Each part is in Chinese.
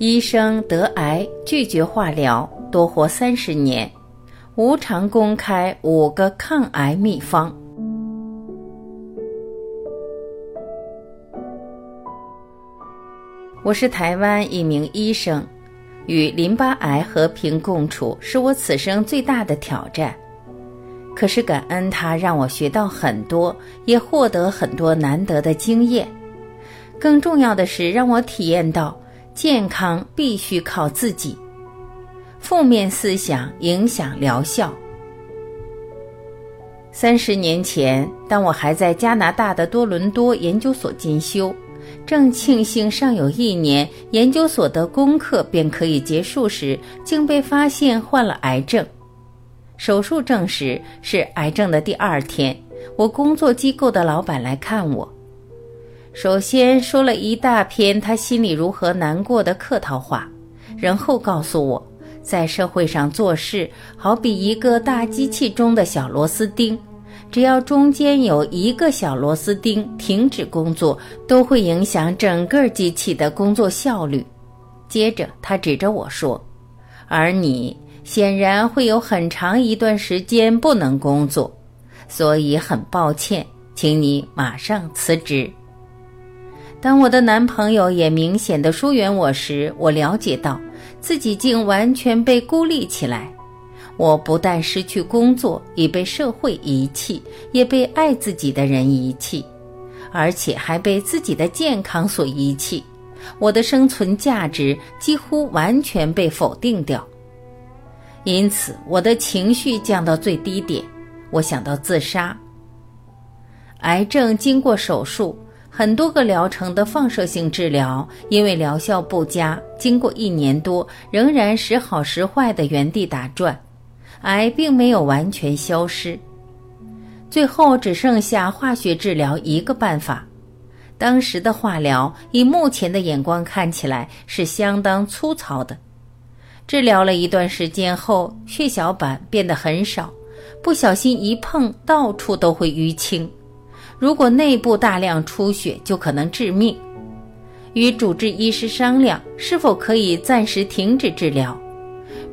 医生得癌拒绝化疗，多活三十年。无偿公开五个抗癌秘方。我是台湾一名医生，与淋巴癌和平共处是我此生最大的挑战。可是感恩它让我学到很多，也获得很多难得的经验。更重要的是，让我体验到健康必须靠自己。负面思想影响疗效。三十年前，当我还在加拿大的多伦多研究所进修，正庆幸尚有一年研究所的功课便可以结束时，竟被发现患了癌症。手术证实是癌症的第二天，我工作机构的老板来看我，首先说了一大篇他心里如何难过的客套话，然后告诉我。在社会上做事，好比一个大机器中的小螺丝钉，只要中间有一个小螺丝钉停止工作，都会影响整个机器的工作效率。接着，他指着我说：“而你显然会有很长一段时间不能工作，所以很抱歉，请你马上辞职。”当我的男朋友也明显的疏远我时，我了解到。自己竟完全被孤立起来，我不但失去工作，已被社会遗弃，也被爱自己的人遗弃，而且还被自己的健康所遗弃。我的生存价值几乎完全被否定掉，因此我的情绪降到最低点，我想到自杀。癌症经过手术。很多个疗程的放射性治疗，因为疗效不佳，经过一年多，仍然时好时坏的原地打转，癌并没有完全消失。最后只剩下化学治疗一个办法。当时的化疗，以目前的眼光看起来是相当粗糙的。治疗了一段时间后，血小板变得很少，不小心一碰，到处都会淤青。如果内部大量出血，就可能致命。与主治医师商量是否可以暂时停止治疗，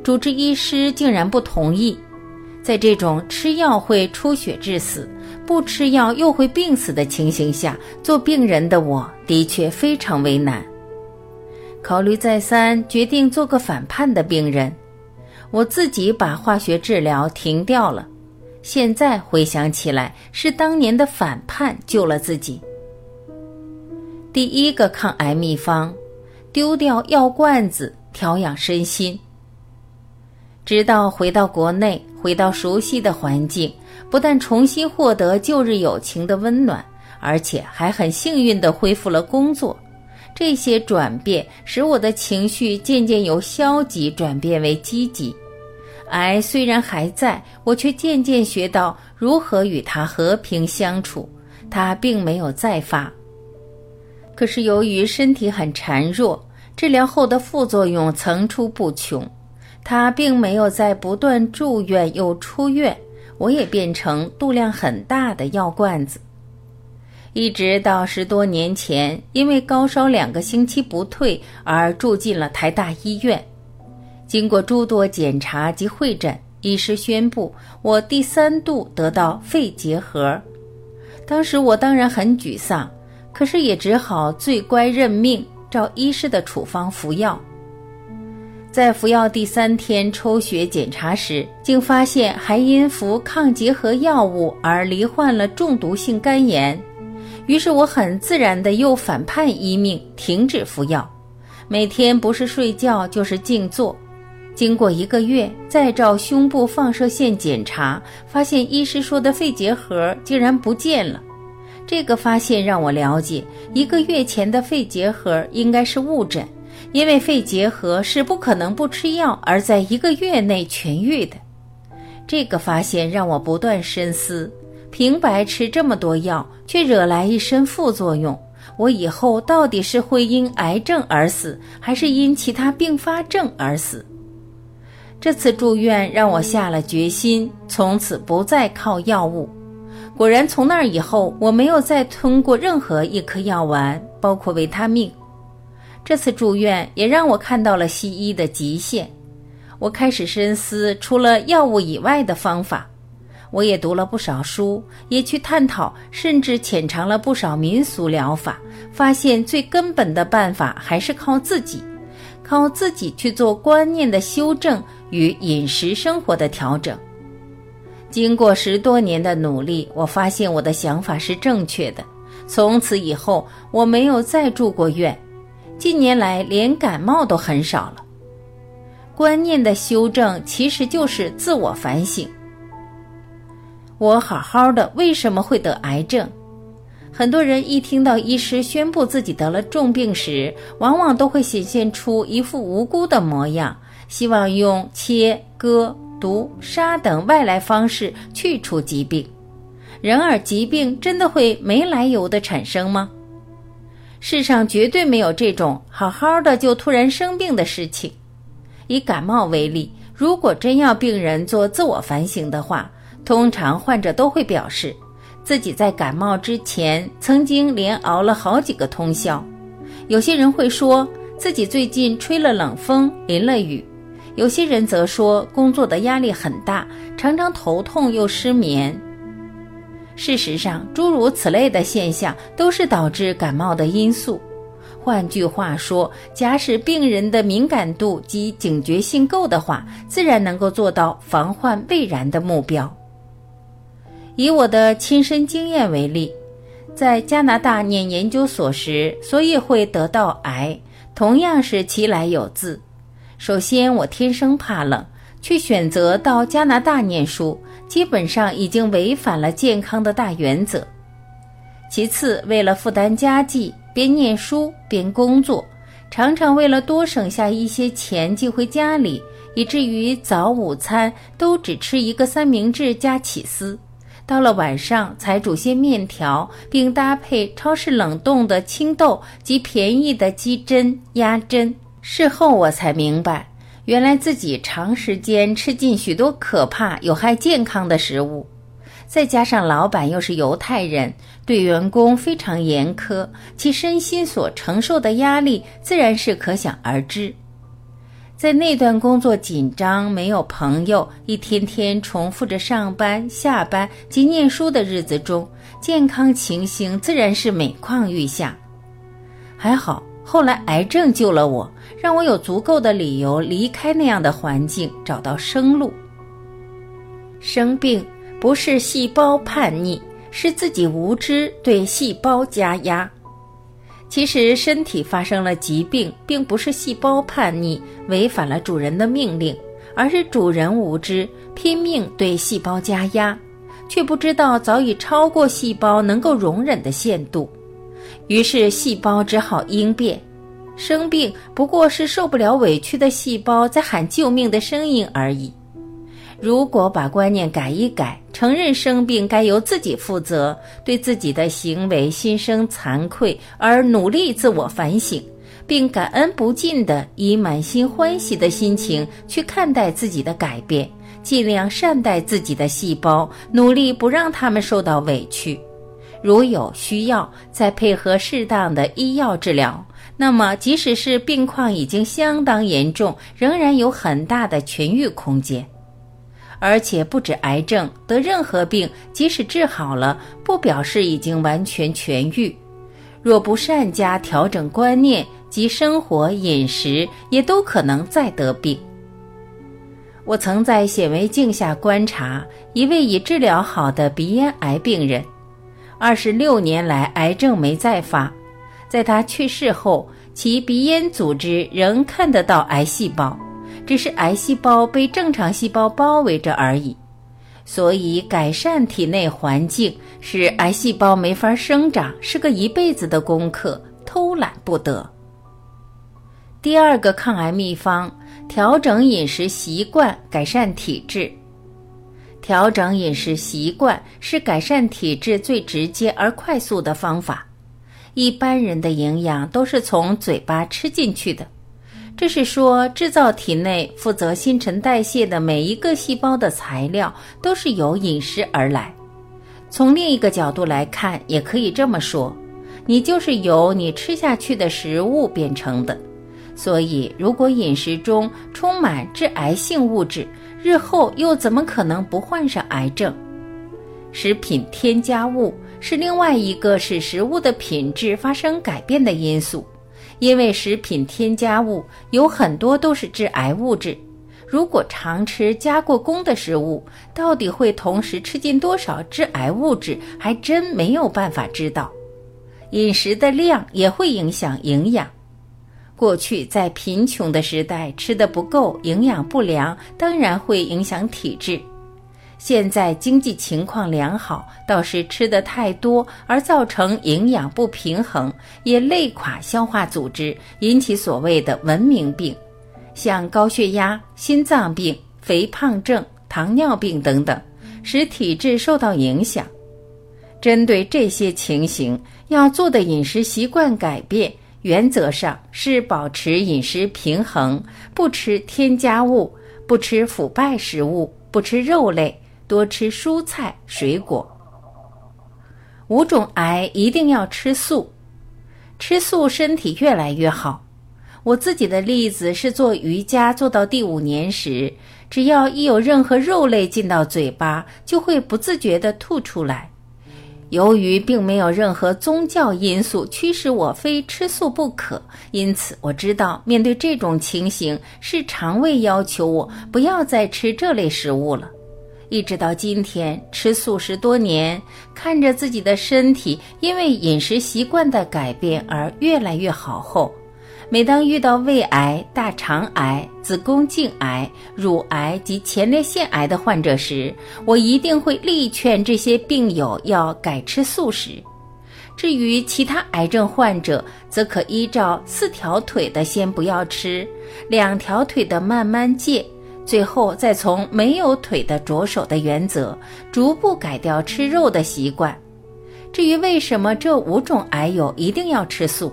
主治医师竟然不同意。在这种吃药会出血致死，不吃药又会病死的情形下，做病人的我的确非常为难。考虑再三，决定做个反叛的病人，我自己把化学治疗停掉了。现在回想起来，是当年的反叛救了自己。第一个抗癌秘方：丢掉药罐子，调养身心。直到回到国内，回到熟悉的环境，不但重新获得旧日友情的温暖，而且还很幸运地恢复了工作。这些转变使我的情绪渐渐由消极转变为积极。癌虽然还在，我却渐渐学到如何与它和平相处。它并没有再发，可是由于身体很孱弱，治疗后的副作用层出不穷。它并没有在不断住院又出院，我也变成度量很大的药罐子。一直到十多年前，因为高烧两个星期不退而住进了台大医院。经过诸多检查及会诊，医师宣布我第三度得到肺结核。当时我当然很沮丧，可是也只好最乖认命，照医师的处方服药。在服药第三天抽血检查时，竟发现还因服抗结核药物而罹患了中毒性肝炎。于是我很自然的又反叛医命，停止服药，每天不是睡觉就是静坐。经过一个月，再照胸部放射线检查，发现医师说的肺结核竟然不见了。这个发现让我了解，一个月前的肺结核应该是误诊，因为肺结核是不可能不吃药而在一个月内痊愈的。这个发现让我不断深思：平白吃这么多药，却惹来一身副作用，我以后到底是会因癌症而死，还是因其他并发症而死？这次住院让我下了决心，从此不再靠药物。果然，从那以后，我没有再吞过任何一颗药丸，包括维他命。这次住院也让我看到了西医的极限。我开始深思，除了药物以外的方法。我也读了不少书，也去探讨，甚至浅尝了不少民俗疗法，发现最根本的办法还是靠自己，靠自己去做观念的修正与饮食生活的调整。经过十多年的努力，我发现我的想法是正确的。从此以后，我没有再住过院，近年来连感冒都很少了。观念的修正其实就是自我反省。我好好的，为什么会得癌症？很多人一听到医师宣布自己得了重病时，往往都会显现出一副无辜的模样，希望用切割、毒杀等外来方式去除疾病。然而，疾病真的会没来由的产生吗？世上绝对没有这种好好的就突然生病的事情。以感冒为例，如果真要病人做自我反省的话，通常患者都会表示，自己在感冒之前曾经连熬了好几个通宵。有些人会说自己最近吹了冷风、淋了雨；有些人则说工作的压力很大，常常头痛又失眠。事实上，诸如此类的现象都是导致感冒的因素。换句话说，假使病人的敏感度及警觉性够的话，自然能够做到防患未然的目标。以我的亲身经验为例，在加拿大念研究所时，所以会得到癌，同样是其来有自。首先，我天生怕冷，却选择到加拿大念书，基本上已经违反了健康的大原则。其次，为了负担家计，边念书边工作，常常为了多省下一些钱寄回家里，以至于早午餐都只吃一个三明治加起司。到了晚上才煮些面条，并搭配超市冷冻的青豆及便宜的鸡胗、鸭胗。事后我才明白，原来自己长时间吃进许多可怕、有害健康的食物。再加上老板又是犹太人，对员工非常严苛，其身心所承受的压力自然是可想而知。在那段工作紧张、没有朋友、一天天重复着上班、下班及念书的日子中，健康情形自然是每况愈下。还好，后来癌症救了我，让我有足够的理由离开那样的环境，找到生路。生病不是细胞叛逆，是自己无知对细胞加压。其实，身体发生了疾病，并不是细胞叛逆违反了主人的命令，而是主人无知，拼命对细胞加压，却不知道早已超过细胞能够容忍的限度，于是细胞只好应变。生病不过是受不了委屈的细胞在喊救命的声音而已。如果把观念改一改，承认生病该由自己负责，对自己的行为心生惭愧，而努力自我反省，并感恩不尽的以满心欢喜的心情去看待自己的改变，尽量善待自己的细胞，努力不让他们受到委屈。如有需要，再配合适当的医药治疗，那么即使是病况已经相当严重，仍然有很大的痊愈空间。而且不止癌症，得任何病，即使治好了，不表示已经完全痊愈。若不善加调整观念及生活饮食，也都可能再得病。我曾在显微镜下观察一位已治疗好的鼻咽癌病人，二十六年来癌症没再发，在他去世后，其鼻咽组织仍看得到癌细胞。只是癌细胞被正常细胞包围着而已，所以改善体内环境，使癌细胞没法生长，是个一辈子的功课，偷懒不得。第二个抗癌秘方：调整饮食习惯，改善体质。调整饮食习惯是改善体质最直接而快速的方法。一般人的营养都是从嘴巴吃进去的。这是说，制造体内负责新陈代谢的每一个细胞的材料都是由饮食而来。从另一个角度来看，也可以这么说：你就是由你吃下去的食物变成的。所以，如果饮食中充满致癌性物质，日后又怎么可能不患上癌症？食品添加物是另外一个使食物的品质发生改变的因素，因为食品添加物有很多都是致癌物质。如果常吃加过工的食物，到底会同时吃进多少致癌物质，还真没有办法知道。饮食的量也会影响营养。过去在贫穷的时代，吃的不够，营养不良，当然会影响体质。现在经济情况良好，倒是吃的太多，而造成营养不平衡，也累垮消化组织，引起所谓的文明病。像高血压、心脏病、肥胖症、糖尿病等等，使体质受到影响。针对这些情形，要做的饮食习惯改变，原则上是保持饮食平衡，不吃添加物，不吃腐败食物，不吃肉类，多吃蔬菜水果。五种癌一定要吃素，吃素身体越来越好。我自己的例子是做瑜伽做到第五年时，只要一有任何肉类进到嘴巴，就会不自觉地吐出来。由于并没有任何宗教因素驱使我非吃素不可，因此我知道面对这种情形是肠胃要求我不要再吃这类食物了。一直到今天吃素十多年，看着自己的身体因为饮食习惯的改变而越来越好后。每当遇到胃癌、大肠癌、子宫颈癌、乳癌及前列腺癌的患者时，我一定会力劝这些病友要改吃素食。至于其他癌症患者，则可依照四条腿的先不要吃，两条腿的慢慢戒，最后再从没有腿的着手的原则，逐步改掉吃肉的习惯。至于为什么这五种癌友一定要吃素？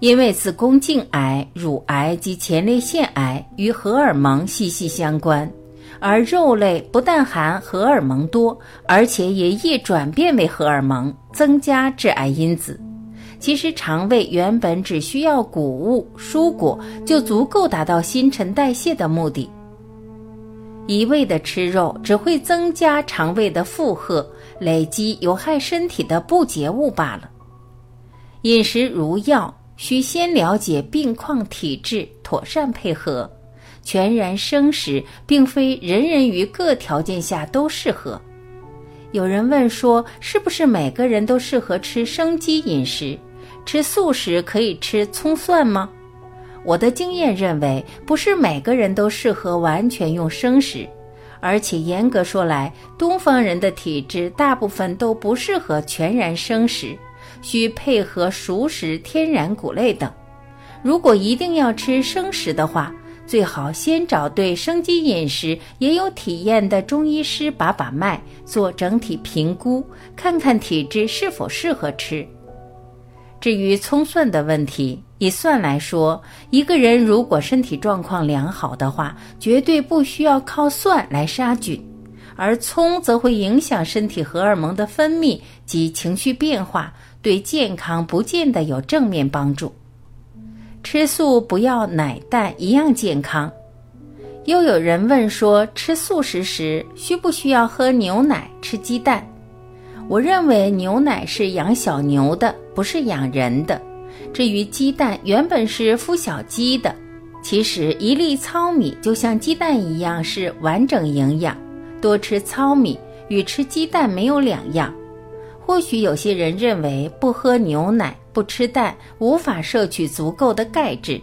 因为子宫颈癌、乳癌及前列腺癌与荷尔蒙息息相关，而肉类不但含荷尔蒙多，而且也易转变为荷尔蒙，增加致癌因子。其实肠胃原本只需要谷物、蔬果就足够达到新陈代谢的目的，一味的吃肉只会增加肠胃的负荷，累积有害身体的不洁物罢了。饮食如药。需先了解病况体质，妥善配合。全然生食并非人人于各条件下都适合。有人问说，是不是每个人都适合吃生鸡饮食？吃素食可以吃葱蒜吗？我的经验认为，不是每个人都适合完全用生食，而且严格说来，东方人的体质大部分都不适合全然生食。需配合熟食、天然谷类等。如果一定要吃生食的话，最好先找对生机饮食也有体验的中医师把把脉，做整体评估，看看体质是否适合吃。至于葱蒜的问题，以蒜来说，一个人如果身体状况良好的话，绝对不需要靠蒜来杀菌，而葱则会影响身体荷尔蒙的分泌及情绪变化。对健康不见得有正面帮助。吃素不要奶蛋一样健康。又有人问说，吃素食时需不需要喝牛奶、吃鸡蛋？我认为牛奶是养小牛的，不是养人的。至于鸡蛋，原本是孵小鸡的。其实一粒糙米就像鸡蛋一样是完整营养，多吃糙米与吃鸡蛋没有两样。或许有些人认为不喝牛奶、不吃蛋，无法摄取足够的钙质。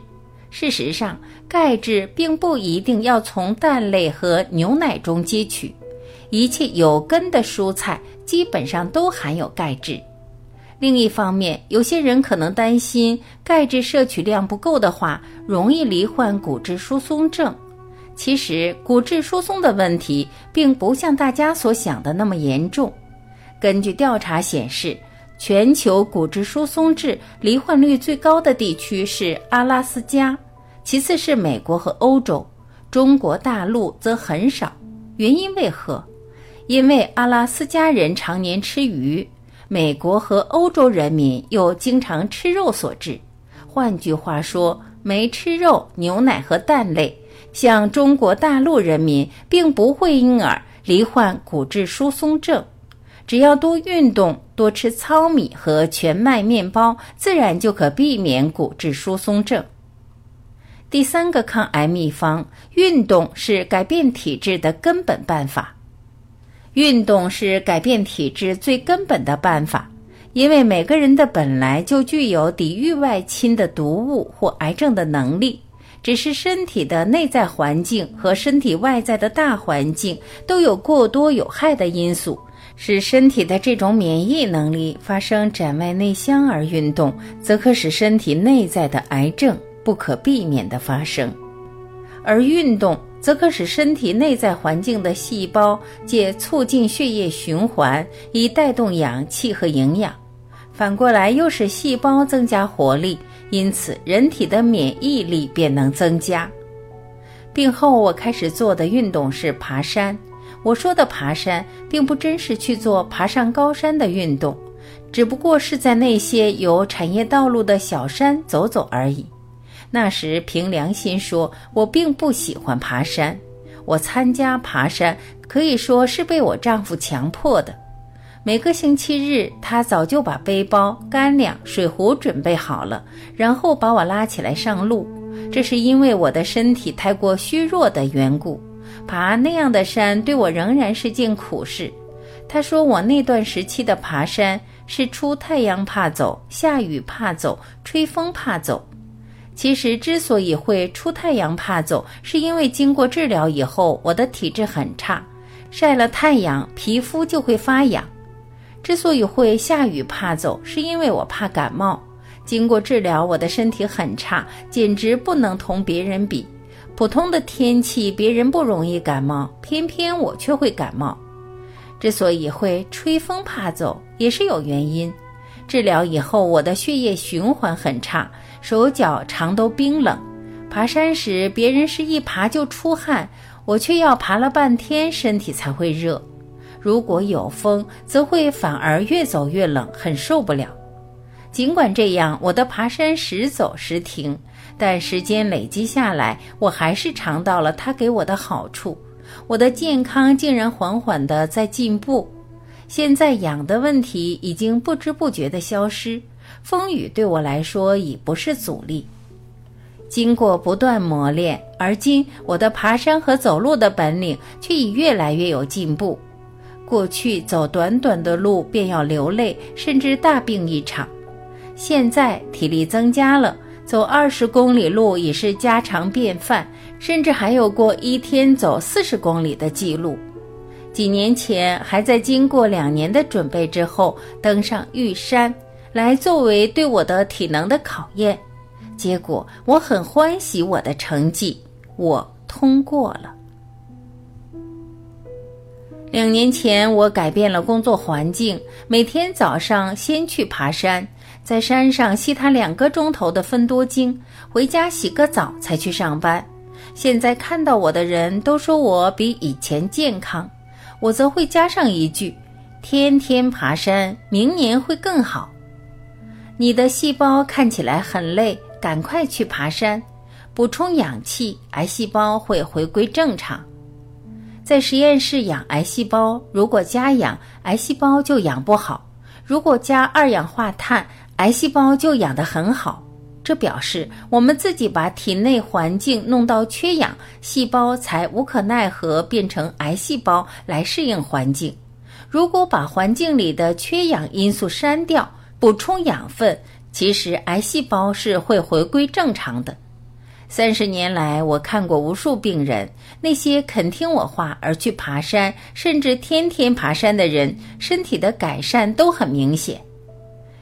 事实上，钙质并不一定要从蛋类和牛奶中汲取，一切有根的蔬菜基本上都含有钙质。另一方面，有些人可能担心钙质摄取量不够的话，容易罹患骨质疏松症。其实，骨质疏松的问题并不像大家所想的那么严重。根据调查显示，全球骨质疏松症罹患率最高的地区是阿拉斯加，其次是美国和欧洲，中国大陆则很少。原因为何？因为阿拉斯加人常年吃鱼，美国和欧洲人民又经常吃肉所致。换句话说，没吃肉、牛奶和蛋类，像中国大陆人民并不会因而罹患骨质疏松症。只要多运动、多吃糙米和全麦面包，自然就可避免骨质疏松症。第三个抗癌秘方：运动是改变体质的根本办法。运动是改变体质最根本的办法，因为每个人的本来就具有抵御外侵的毒物或癌症的能力，只是身体的内在环境和身体外在的大环境都有过多有害的因素。使身体的这种免疫能力发生展外内向而运动，则可使身体内在的癌症不可避免的发生；而运动则可使身体内在环境的细胞借促进血液循环，以带动氧气和营养；反过来又使细胞增加活力，因此人体的免疫力便能增加。病后我开始做的运动是爬山。我说的爬山，并不真是去做爬上高山的运动，只不过是在那些有产业道路的小山走走而已。那时凭良心说，我并不喜欢爬山。我参加爬山，可以说是被我丈夫强迫的。每个星期日，他早就把背包、干粮、水壶准备好了，然后把我拉起来上路。这是因为我的身体太过虚弱的缘故。爬那样的山对我仍然是件苦事。他说我那段时期的爬山是出太阳怕走，下雨怕走，吹风怕走。其实之所以会出太阳怕走，是因为经过治疗以后，我的体质很差，晒了太阳皮肤就会发痒。之所以会下雨怕走，是因为我怕感冒。经过治疗，我的身体很差，简直不能同别人比。普通的天气，别人不容易感冒，偏偏我却会感冒。之所以会吹风怕走，也是有原因。治疗以后，我的血液循环很差，手脚常都冰冷。爬山时，别人是一爬就出汗，我却要爬了半天，身体才会热。如果有风，则会反而越走越冷，很受不了。尽管这样，我的爬山时走时停。但时间累积下来，我还是尝到了它给我的好处，我的健康竟然缓缓的在进步。现在痒的问题已经不知不觉的消失，风雨对我来说已不是阻力。经过不断磨练，而今我的爬山和走路的本领却已越来越有进步。过去走短短的路便要流泪，甚至大病一场，现在体力增加了。走二十公里路已是家常便饭，甚至还有过一天走四十公里的记录。几年前还在经过两年的准备之后登上玉山，来作为对我的体能的考验。结果我很欢喜我的成绩，我通过了。两年前我改变了工作环境，每天早上先去爬山。在山上吸他两个钟头的芬多精，回家洗个澡才去上班。现在看到我的人都说我比以前健康，我则会加上一句：天天爬山，明年会更好。你的细胞看起来很累，赶快去爬山，补充氧气，癌细胞会回归正常。在实验室养癌细胞，如果加氧，癌细胞就养不好；如果加二氧化碳，癌细胞就养得很好，这表示我们自己把体内环境弄到缺氧，细胞才无可奈何变成癌细胞来适应环境。如果把环境里的缺氧因素删掉，补充养分，其实癌细胞是会回归正常的。三十年来，我看过无数病人，那些肯听我话而去爬山，甚至天天爬山的人，身体的改善都很明显。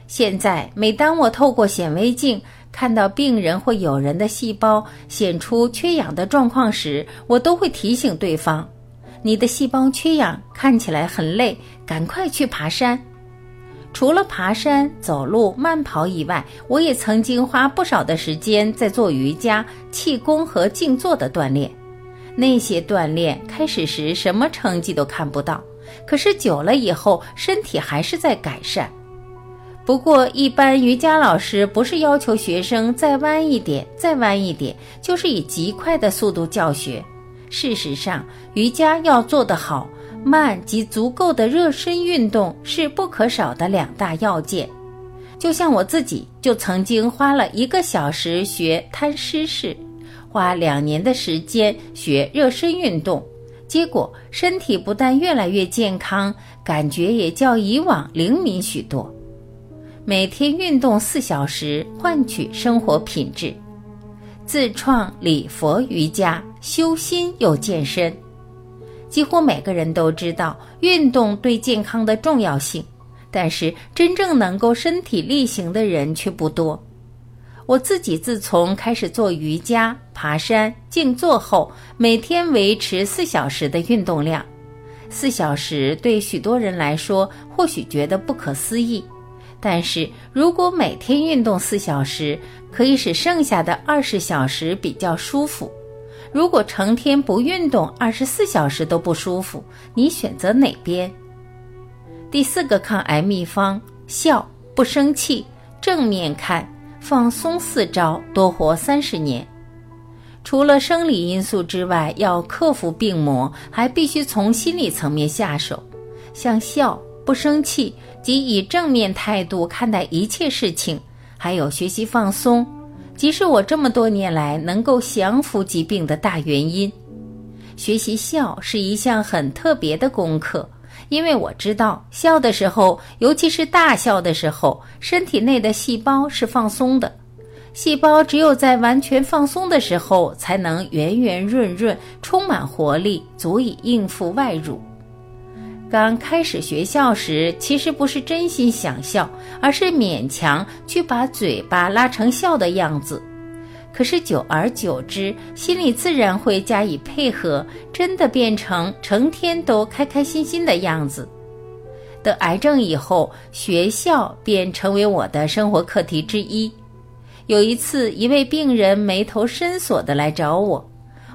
现在，每当我透过显微镜看到病人或友人的细胞显出缺氧的状况时，我都会提醒对方：“你的细胞缺氧，看起来很累，赶快去爬山。”除了爬山、走路、慢跑以外，我也曾经花不少的时间在做瑜伽、气功和静坐的锻炼。那些锻炼开始时什么成绩都看不到，可是久了以后，身体还是在改善。不过，一般瑜伽老师不是要求学生再弯一点、再弯一点，就是以极快的速度教学。事实上，瑜伽要做得好，慢及足够的热身运动是不可少的两大要件。就像我自己就曾经花了一个小时学摊尸式，花两年的时间学热身运动，结果身体不但越来越健康，感觉也较以往灵敏许多。每天运动四小时，换取生活品质。自创礼佛瑜伽，修心又健身。几乎每个人都知道运动对健康的重要性，但是真正能够身体力行的人却不多。我自己自从开始做瑜伽、爬山、静坐后，每天维持四小时的运动量。四小时对许多人来说，或许觉得不可思议。但是如果每天运动四小时，可以使剩下的二十小时比较舒服。如果成天不运动，二十四小时都不舒服，你选择哪边？第四个抗癌秘方：笑，不生气，正面看，放松四招，多活三十年。除了生理因素之外，要克服病魔，还必须从心理层面下手，像笑。不生气即以正面态度看待一切事情，还有学习放松，即是我这么多年来能够降服疾病的大原因。学习笑是一项很特别的功课，因为我知道笑的时候，尤其是大笑的时候，身体内的细胞是放松的。细胞只有在完全放松的时候，才能圆圆润润，充满活力，足以应付外辱。刚开始学校时，其实不是真心想笑，而是勉强去把嘴巴拉成笑的样子。可是久而久之，心里自然会加以配合，真的变成成天都开开心心的样子。得癌症以后，学校便成为我的生活课题之一。有一次，一位病人眉头深锁的来找我。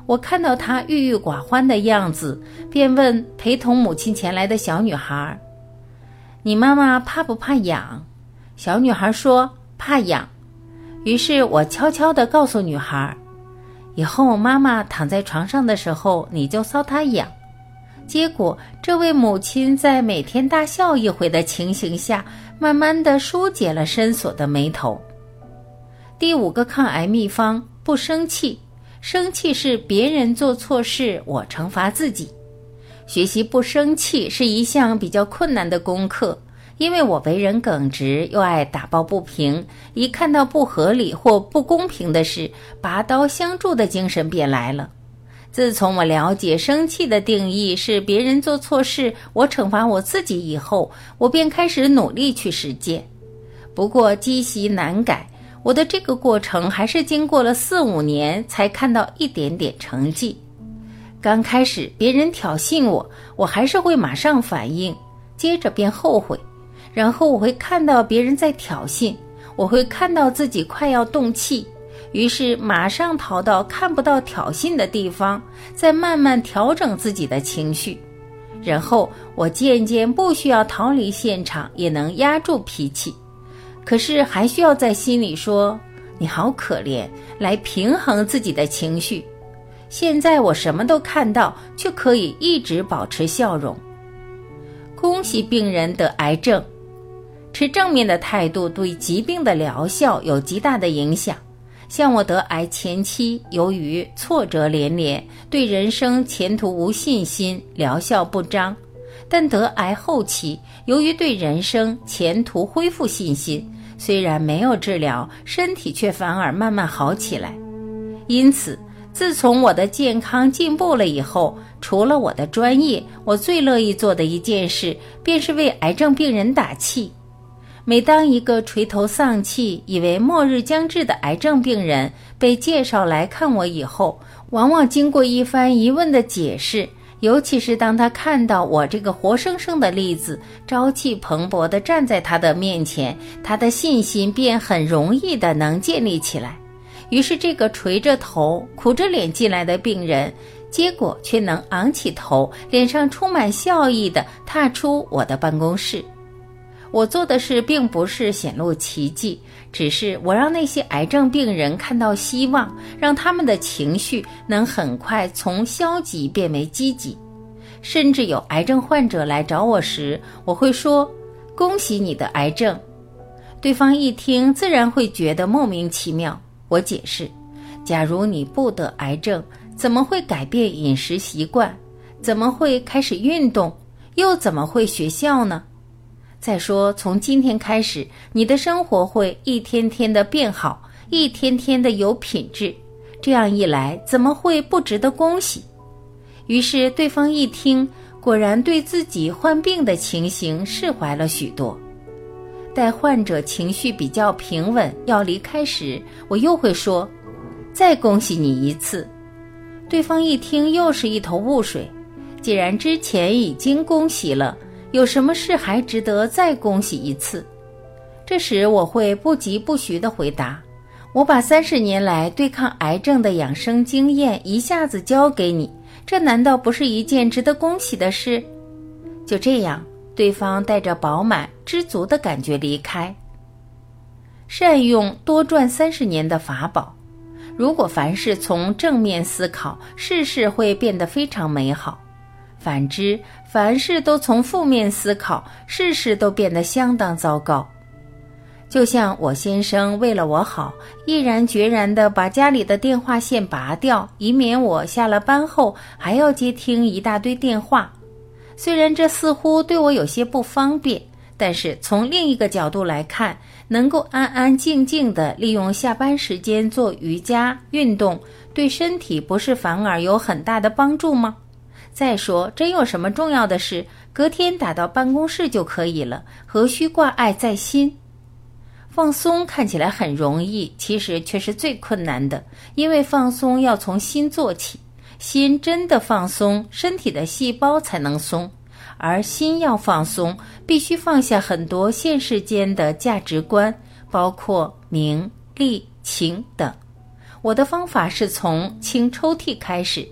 我看到她郁郁寡欢的样子，便问陪同母亲前来的小女孩：“你妈妈怕不怕痒？”小女孩说：“怕痒。”于是我悄悄地告诉女孩：“以后妈妈躺在床上的时候，你就搔她痒。”结果，这位母亲在每天大笑一回的情形下，慢慢地疏解了深锁的眉头。第五个抗癌秘方：不生气。生气是别人做错事，我惩罚自己。学习不生气是一项比较困难的功课，因为我为人耿直，又爱打抱不平。一看到不合理或不公平的事，拔刀相助的精神便来了。自从我了解生气的定义是别人做错事，我惩罚我自己以后，我便开始努力去实践。不过积习难改。我的这个过程还是经过了四五年才看到一点点成绩。刚开始别人挑衅我，我还是会马上反应，接着便后悔，然后我会看到别人在挑衅，我会看到自己快要动气，于是马上逃到看不到挑衅的地方，再慢慢调整自己的情绪，然后我渐渐不需要逃离现场，也能压住脾气。可是还需要在心里说：“你好可怜”，来平衡自己的情绪。现在我什么都看到，却可以一直保持笑容。恭喜病人得癌症，持正面的态度对疾病的疗效有极大的影响。像我得癌前期，由于挫折连连，对人生前途无信心，疗效不彰；但得癌后期，由于对人生前途恢复信心。虽然没有治疗，身体却反而慢慢好起来。因此，自从我的健康进步了以后，除了我的专业，我最乐意做的一件事，便是为癌症病人打气。每当一个垂头丧气、以为末日将至的癌症病人被介绍来看我以后，往往经过一番疑问的解释。尤其是当他看到我这个活生生的例子，朝气蓬勃地站在他的面前，他的信心便很容易的能建立起来。于是，这个垂着头、苦着脸进来的病人，结果却能昂起头，脸上充满笑意地踏出我的办公室。我做的事并不是显露奇迹，只是我让那些癌症病人看到希望，让他们的情绪能很快从消极变为积极。甚至有癌症患者来找我时，我会说：“恭喜你的癌症。”对方一听，自然会觉得莫名其妙。我解释：“假如你不得癌症，怎么会改变饮食习惯？怎么会开始运动？又怎么会学校呢？再说，从今天开始，你的生活会一天天的变好，一天天的有品质。这样一来，怎么会不值得恭喜？”于是对方一听，果然对自己患病的情形释怀了许多。待患者情绪比较平稳要离开时，我又会说：“再恭喜你一次。”对方一听又是一头雾水。既然之前已经恭喜了，有什么事还值得再恭喜一次？这时我会不疾不徐地回答：“我把三十年来对抗癌症的养生经验一下子教给你。”这难道不是一件值得恭喜的事？就这样，对方带着饱满知足的感觉离开。善用多赚三十年的法宝。如果凡事从正面思考，事事会变得非常美好；反之，凡事都从负面思考，事事都变得相当糟糕。就像我先生为了我好，毅然决然地把家里的电话线拔掉，以免我下了班后还要接听一大堆电话。虽然这似乎对我有些不方便，但是从另一个角度来看，能够安安静静地利用下班时间做瑜伽运动，对身体不是反而有很大的帮助吗？再说，真有什么重要的事，隔天打到办公室就可以了，何须挂碍在心？放松看起来很容易，其实却是最困难的，因为放松要从心做起。心真的放松，身体的细胞才能松。而心要放松，必须放下很多现世间的价值观，包括名利情等。我的方法是从清抽屉开始，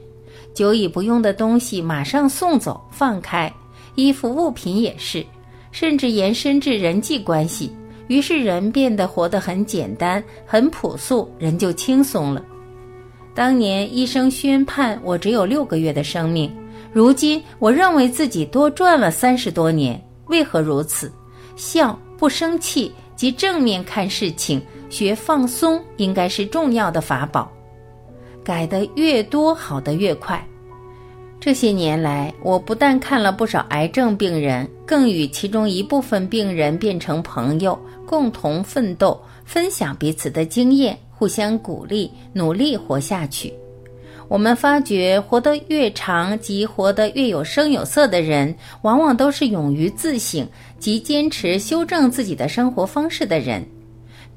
久已不用的东西马上送走，放开。衣服物品也是，甚至延伸至人际关系。于是人变得活得很简单、很朴素，人就轻松了。当年医生宣判我只有六个月的生命，如今我认为自己多赚了三十多年。为何如此？笑不生气及正面看事情，学放松，应该是重要的法宝。改得越多，好的越快。这些年来，我不但看了不少癌症病人，更与其中一部分病人变成朋友。共同奋斗，分享彼此的经验，互相鼓励，努力活下去。我们发觉，活得越长及活得越有声有色的人，往往都是勇于自省及坚持修正自己的生活方式的人。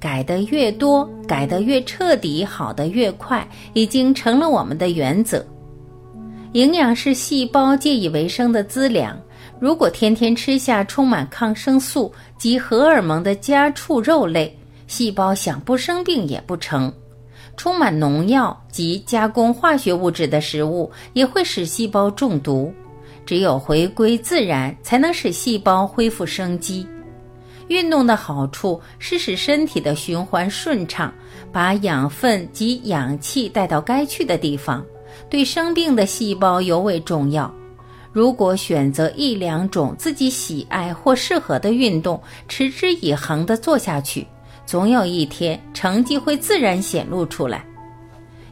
改得越多，改得越彻底，好得越快，已经成了我们的原则。营养是细胞借以为生的资粮。如果天天吃下充满抗生素及荷尔蒙的家畜肉类，细胞想不生病也不成；充满农药及加工化学物质的食物也会使细胞中毒。只有回归自然，才能使细胞恢复生机。运动的好处是使身体的循环顺畅，把养分及氧气带到该去的地方，对生病的细胞尤为重要。如果选择一两种自己喜爱或适合的运动，持之以恒地做下去，总有一天成绩会自然显露出来。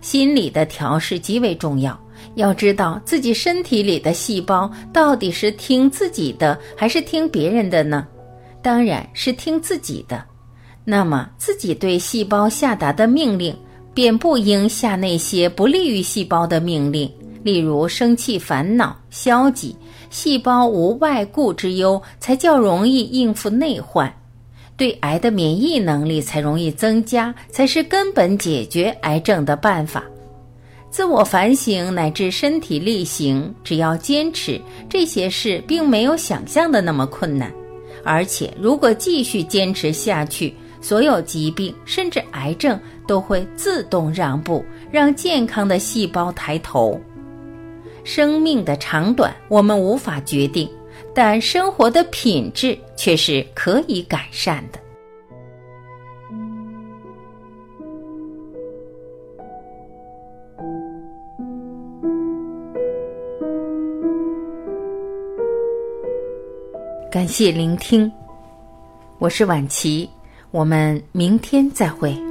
心理的调试极为重要，要知道自己身体里的细胞到底是听自己的还是听别人的呢？当然是听自己的。那么自己对细胞下达的命令，便不应下那些不利于细胞的命令。例如生气、烦恼、消极，细胞无外顾之忧，才较容易应付内患；对癌的免疫能力才容易增加，才是根本解决癌症的办法。自我反省乃至身体力行，只要坚持，这些事并没有想象的那么困难。而且，如果继续坚持下去，所有疾病甚至癌症都会自动让步，让健康的细胞抬头。生命的长短我们无法决定，但生活的品质却是可以改善的。感谢聆听，我是晚琪，我们明天再会。